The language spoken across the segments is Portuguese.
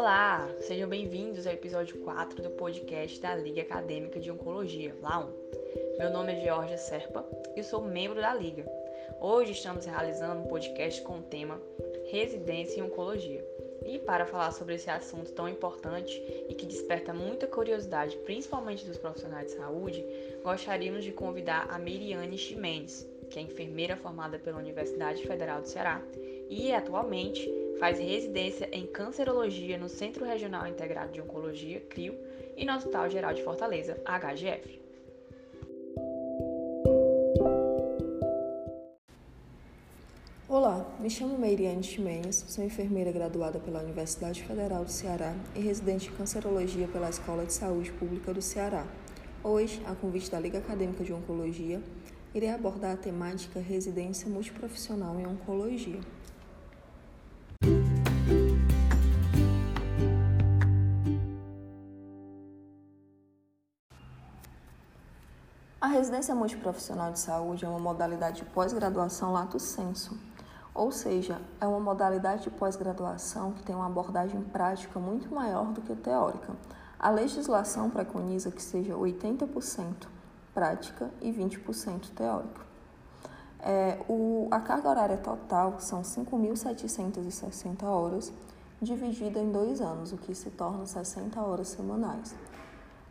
Olá, sejam bem-vindos ao episódio 4 do podcast da Liga Acadêmica de Oncologia, LAUN. Meu nome é Georgia Serpa e sou membro da Liga. Hoje estamos realizando um podcast com o tema Residência em Oncologia. E para falar sobre esse assunto tão importante e que desperta muita curiosidade, principalmente dos profissionais de saúde, gostaríamos de convidar a Miriane Ximenes, que é enfermeira formada pela Universidade Federal do Ceará e atualmente faz residência em cancerologia no Centro Regional Integrado de Oncologia, CRIO, e no Hospital Geral de Fortaleza, HGF. Olá, me chamo Meiriane Chimenhas, sou enfermeira graduada pela Universidade Federal do Ceará e residente em cancerologia pela Escola de Saúde Pública do Ceará. Hoje, a convite da Liga Acadêmica de Oncologia, irei abordar a temática residência multiprofissional em oncologia. Residência multiprofissional de saúde é uma modalidade de pós-graduação lato sensu, ou seja, é uma modalidade de pós-graduação que tem uma abordagem prática muito maior do que teórica. A legislação preconiza que seja 80% prática e 20% teórica. É, o, a carga horária total são 5.760 horas, dividida em dois anos, o que se torna 60 horas semanais.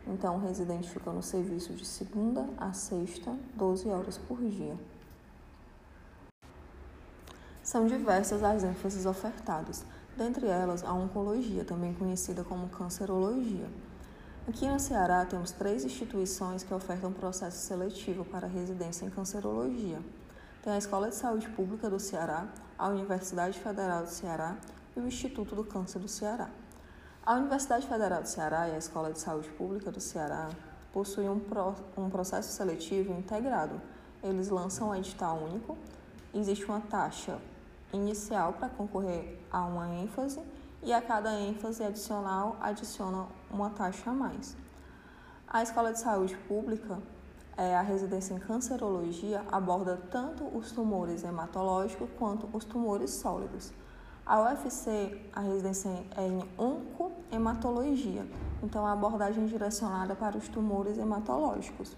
Então, o residente fica no serviço de segunda a sexta, 12 horas por dia. São diversas as ênfases ofertadas, dentre elas a oncologia, também conhecida como cancerologia. Aqui no Ceará temos três instituições que ofertam processo seletivo para residência em cancerologia. Tem a Escola de Saúde Pública do Ceará, a Universidade Federal do Ceará e o Instituto do Câncer do Ceará. A Universidade Federal do Ceará e a Escola de Saúde Pública do Ceará possuem um, pro, um processo seletivo integrado. Eles lançam um edital único, existe uma taxa inicial para concorrer a uma ênfase e a cada ênfase adicional adiciona uma taxa a mais. A Escola de Saúde Pública, é, a residência em cancerologia, aborda tanto os tumores hematológicos quanto os tumores sólidos. A UFC, a residência é em oncohematologia, então a abordagem direcionada para os tumores hematológicos.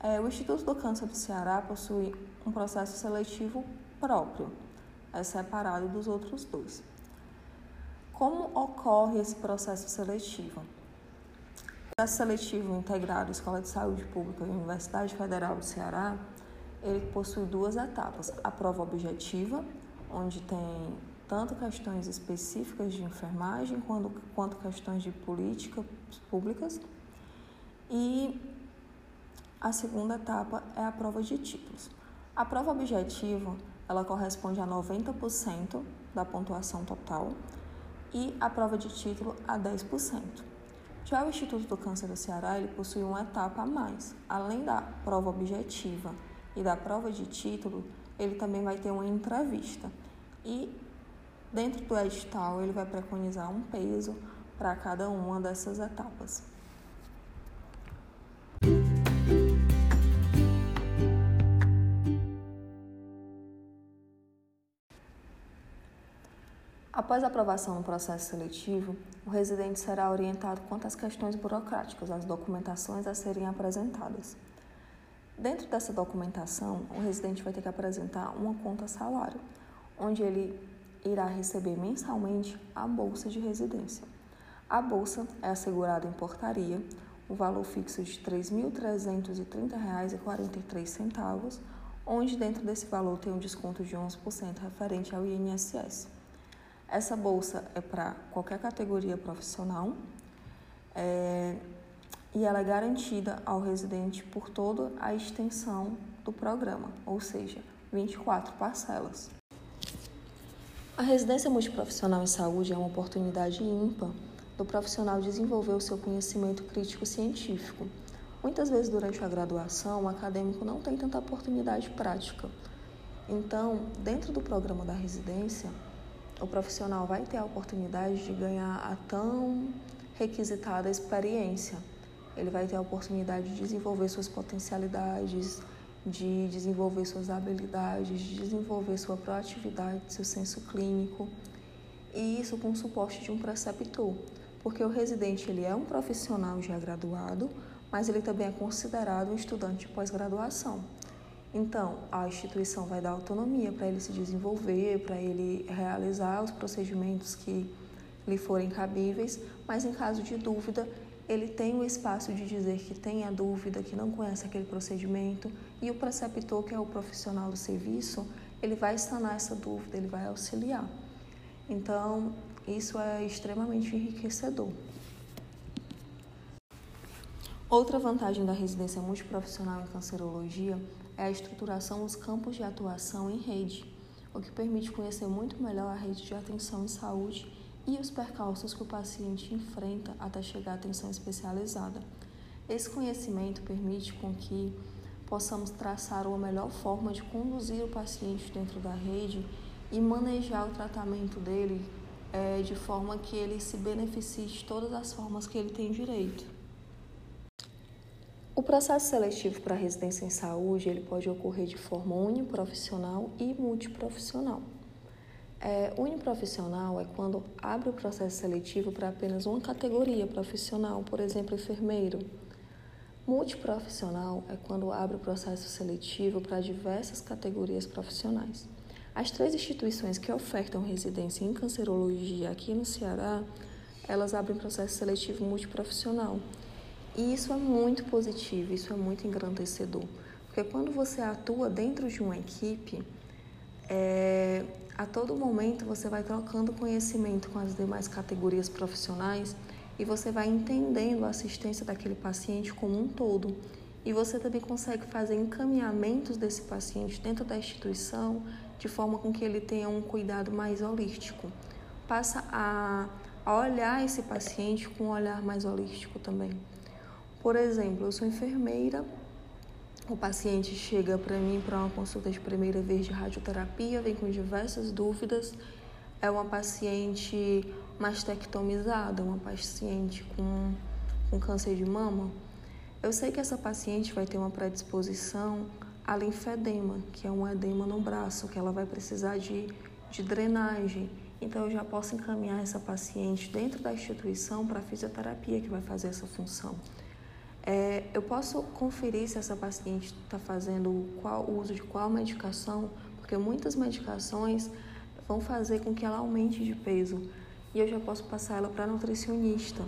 É, o Instituto do Câncer do Ceará possui um processo seletivo próprio, é separado dos outros dois. Como ocorre esse processo seletivo? O processo seletivo integrado Escola de Saúde Pública e Universidade Federal do Ceará, ele possui duas etapas. A prova objetiva, onde tem tanto questões específicas de enfermagem quanto, quanto questões de políticas públicas. E a segunda etapa é a prova de títulos. A prova objetiva, ela corresponde a 90% da pontuação total e a prova de título a 10%. Já o Instituto do Câncer do Ceará, ele possui uma etapa a mais. Além da prova objetiva e da prova de título, ele também vai ter uma entrevista. E Dentro do edital, ele vai preconizar um peso para cada uma dessas etapas. Após a aprovação no processo seletivo, o residente será orientado quanto às questões burocráticas, às documentações a serem apresentadas. Dentro dessa documentação, o residente vai ter que apresentar uma conta salário, onde ele irá receber mensalmente a bolsa de residência. A bolsa é assegurada em portaria, o valor fixo de R$ 3.330,43, onde dentro desse valor tem um desconto de 11% referente ao INSS. Essa bolsa é para qualquer categoria profissional é, e ela é garantida ao residente por toda a extensão do programa, ou seja, 24 parcelas. A residência multiprofissional em saúde é uma oportunidade ímpar do profissional desenvolver o seu conhecimento crítico científico. Muitas vezes durante a graduação, o acadêmico não tem tanta oportunidade prática. Então, dentro do programa da residência, o profissional vai ter a oportunidade de ganhar a tão requisitada experiência. Ele vai ter a oportunidade de desenvolver suas potencialidades, de desenvolver suas habilidades, de desenvolver sua proatividade, seu senso clínico e isso com o suporte de um preceptor, porque o residente ele é um profissional já graduado, mas ele também é considerado um estudante de pós-graduação. Então, a instituição vai dar autonomia para ele se desenvolver, para ele realizar os procedimentos que lhe forem cabíveis, mas em caso de dúvida, ele tem o espaço de dizer que tem a dúvida, que não conhece aquele procedimento, e o preceptor, que é o profissional do serviço, ele vai sanar essa dúvida, ele vai auxiliar. Então, isso é extremamente enriquecedor. Outra vantagem da residência multiprofissional em cancerologia é a estruturação dos campos de atuação em rede, o que permite conhecer muito melhor a rede de atenção em saúde e os percalços que o paciente enfrenta até chegar à atenção especializada. Esse conhecimento permite com que possamos traçar uma melhor forma de conduzir o paciente dentro da rede e manejar o tratamento dele é, de forma que ele se beneficie de todas as formas que ele tem direito. O processo seletivo para residência em saúde ele pode ocorrer de forma uniprofissional e multiprofissional. É, uniprofissional é quando abre o processo seletivo para apenas uma categoria profissional, por exemplo, enfermeiro. Multiprofissional é quando abre o processo seletivo para diversas categorias profissionais. As três instituições que ofertam residência em cancerologia aqui no Ceará, elas abrem processo seletivo multiprofissional. E isso é muito positivo, isso é muito engrandecedor. Porque quando você atua dentro de uma equipe, é, a todo momento você vai trocando conhecimento com as demais categorias profissionais e você vai entendendo a assistência daquele paciente como um todo. E você também consegue fazer encaminhamentos desse paciente dentro da instituição de forma com que ele tenha um cuidado mais holístico. Passa a, a olhar esse paciente com um olhar mais holístico também. Por exemplo, eu sou enfermeira, o paciente chega para mim para uma consulta de primeira vez de radioterapia, vem com diversas dúvidas. É uma paciente mastectomizada, uma paciente com, com câncer de mama. Eu sei que essa paciente vai ter uma predisposição a linfedema, que é um edema no braço, que ela vai precisar de, de drenagem. Então, eu já posso encaminhar essa paciente dentro da instituição para a fisioterapia que vai fazer essa função. É, eu posso conferir se essa paciente está fazendo qual, o uso de qual medicação, porque muitas medicações vão fazer com que ela aumente de peso e eu já posso passar ela para nutricionista.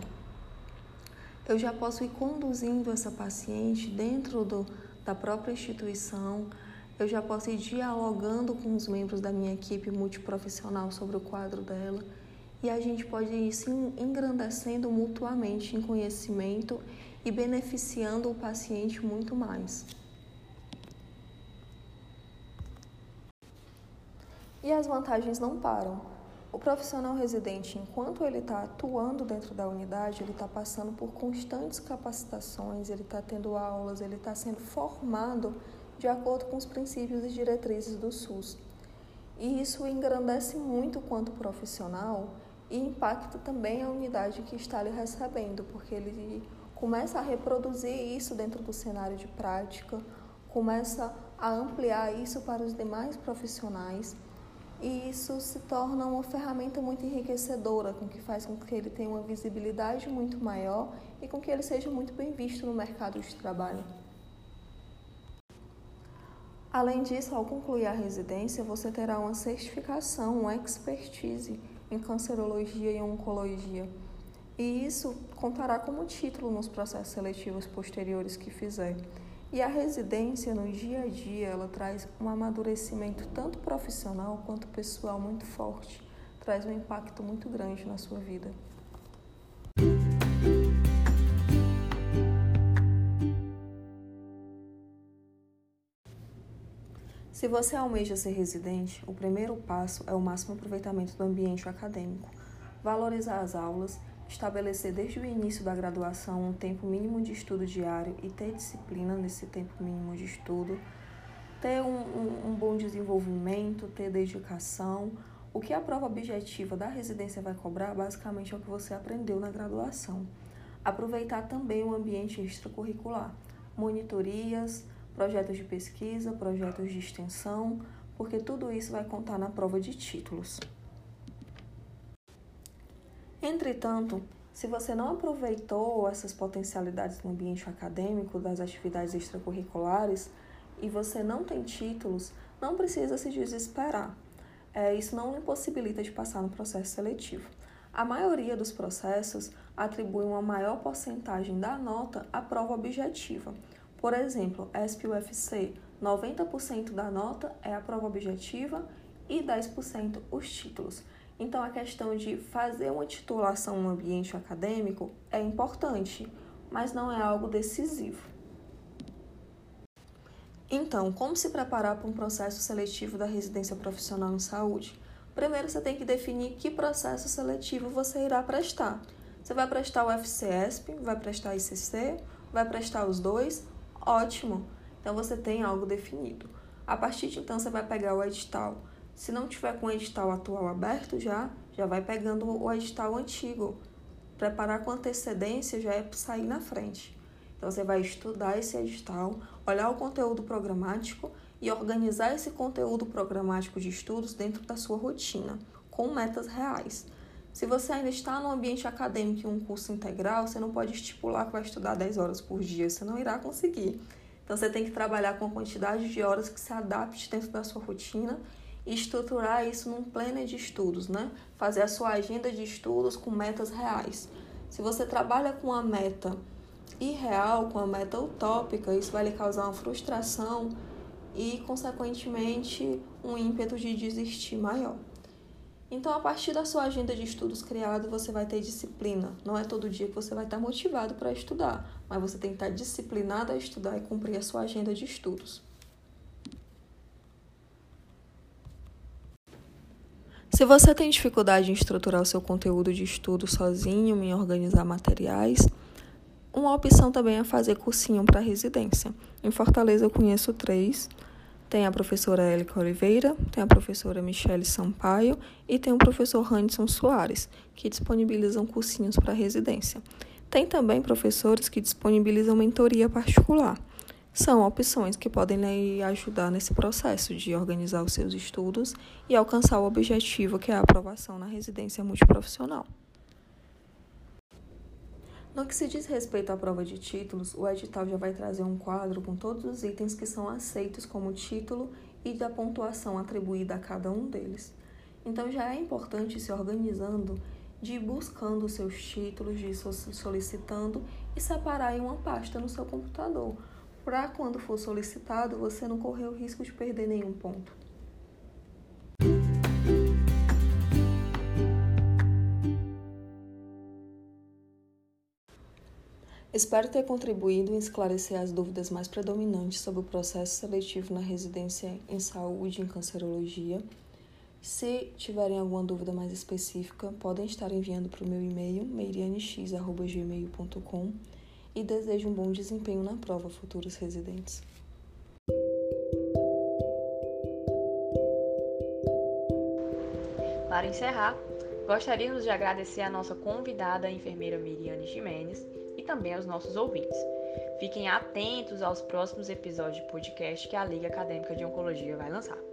Eu já posso ir conduzindo essa paciente dentro do, da própria instituição, eu já posso ir dialogando com os membros da minha equipe multiprofissional sobre o quadro dela e a gente pode ir se engrandecendo mutuamente em conhecimento e beneficiando o paciente muito mais. E as vantagens não param. O profissional residente, enquanto ele está atuando dentro da unidade, ele está passando por constantes capacitações, ele está tendo aulas, ele está sendo formado de acordo com os princípios e diretrizes do SUS. E isso engrandece muito quanto profissional e impacta também a unidade que está lhe recebendo, porque ele começa a reproduzir isso dentro do cenário de prática, começa a ampliar isso para os demais profissionais e isso se torna uma ferramenta muito enriquecedora, com que faz com que ele tenha uma visibilidade muito maior e com que ele seja muito bem visto no mercado de trabalho. Além disso, ao concluir a residência, você terá uma certificação, uma expertise em cancerologia e oncologia e isso contará como título nos processos seletivos posteriores que fizer. E a residência no dia a dia, ela traz um amadurecimento tanto profissional quanto pessoal muito forte, traz um impacto muito grande na sua vida. Se você almeja ser residente, o primeiro passo é o máximo aproveitamento do ambiente acadêmico, valorizar as aulas estabelecer desde o início da graduação um tempo mínimo de estudo diário e ter disciplina nesse tempo mínimo de estudo, ter um, um, um bom desenvolvimento, ter dedicação. O que a prova objetiva da residência vai cobrar basicamente é o que você aprendeu na graduação. Aproveitar também o ambiente extracurricular, monitorias, projetos de pesquisa, projetos de extensão, porque tudo isso vai contar na prova de títulos. Entretanto, se você não aproveitou essas potencialidades no ambiente acadêmico, das atividades extracurriculares, e você não tem títulos, não precisa se desesperar. É, isso não impossibilita de passar no processo seletivo. A maioria dos processos atribui uma maior porcentagem da nota à prova objetiva. Por exemplo, SPUFC, 90% da nota é a prova objetiva e 10% os títulos. Então, a questão de fazer uma titulação no ambiente acadêmico é importante, mas não é algo decisivo. Então, como se preparar para um processo seletivo da residência profissional em saúde? Primeiro, você tem que definir que processo seletivo você irá prestar. Você vai prestar o FCESP, vai prestar ICC, vai prestar os dois? Ótimo! Então, você tem algo definido. A partir de então, você vai pegar o edital se não tiver com o edital atual aberto já, já vai pegando o edital antigo. Preparar com antecedência já é sair na frente. Então você vai estudar esse edital, olhar o conteúdo programático e organizar esse conteúdo programático de estudos dentro da sua rotina, com metas reais. Se você ainda está no ambiente acadêmico em um curso integral, você não pode estipular que vai estudar 10 horas por dia, você não irá conseguir. Então você tem que trabalhar com a quantidade de horas que se adapte dentro da sua rotina estruturar isso num plano de estudos, né? Fazer a sua agenda de estudos com metas reais. Se você trabalha com a meta irreal, com a meta utópica, isso vai lhe causar uma frustração e, consequentemente, um ímpeto de desistir maior. Então, a partir da sua agenda de estudos criada, você vai ter disciplina. Não é todo dia que você vai estar motivado para estudar, mas você tem que estar disciplinado a estudar e cumprir a sua agenda de estudos. Se você tem dificuldade em estruturar o seu conteúdo de estudo sozinho, em organizar materiais, uma opção também é fazer cursinho para residência. Em Fortaleza eu conheço três. Tem a professora Élica Oliveira, tem a professora Michele Sampaio e tem o professor Hanson Soares, que disponibilizam cursinhos para residência. Tem também professores que disponibilizam mentoria particular são opções que podem lhe ajudar nesse processo de organizar os seus estudos e alcançar o objetivo que é a aprovação na residência multiprofissional. No que se diz respeito à prova de títulos, o edital já vai trazer um quadro com todos os itens que são aceitos como título e da pontuação atribuída a cada um deles. Então já é importante se organizando de ir buscando seus títulos, de ir solicitando e separar em uma pasta no seu computador para quando for solicitado você não correr o risco de perder nenhum ponto. Espero ter contribuído em esclarecer as dúvidas mais predominantes sobre o processo seletivo na residência em saúde em cancerologia. Se tiverem alguma dúvida mais específica, podem estar enviando para o meu e-mail meirianex.gmail.com e desejo um bom desempenho na prova, futuros residentes. Para encerrar, gostaríamos de agradecer a nossa convidada, a enfermeira Miriane Jimenez, e também aos nossos ouvintes. Fiquem atentos aos próximos episódios de podcast que a Liga Acadêmica de Oncologia vai lançar.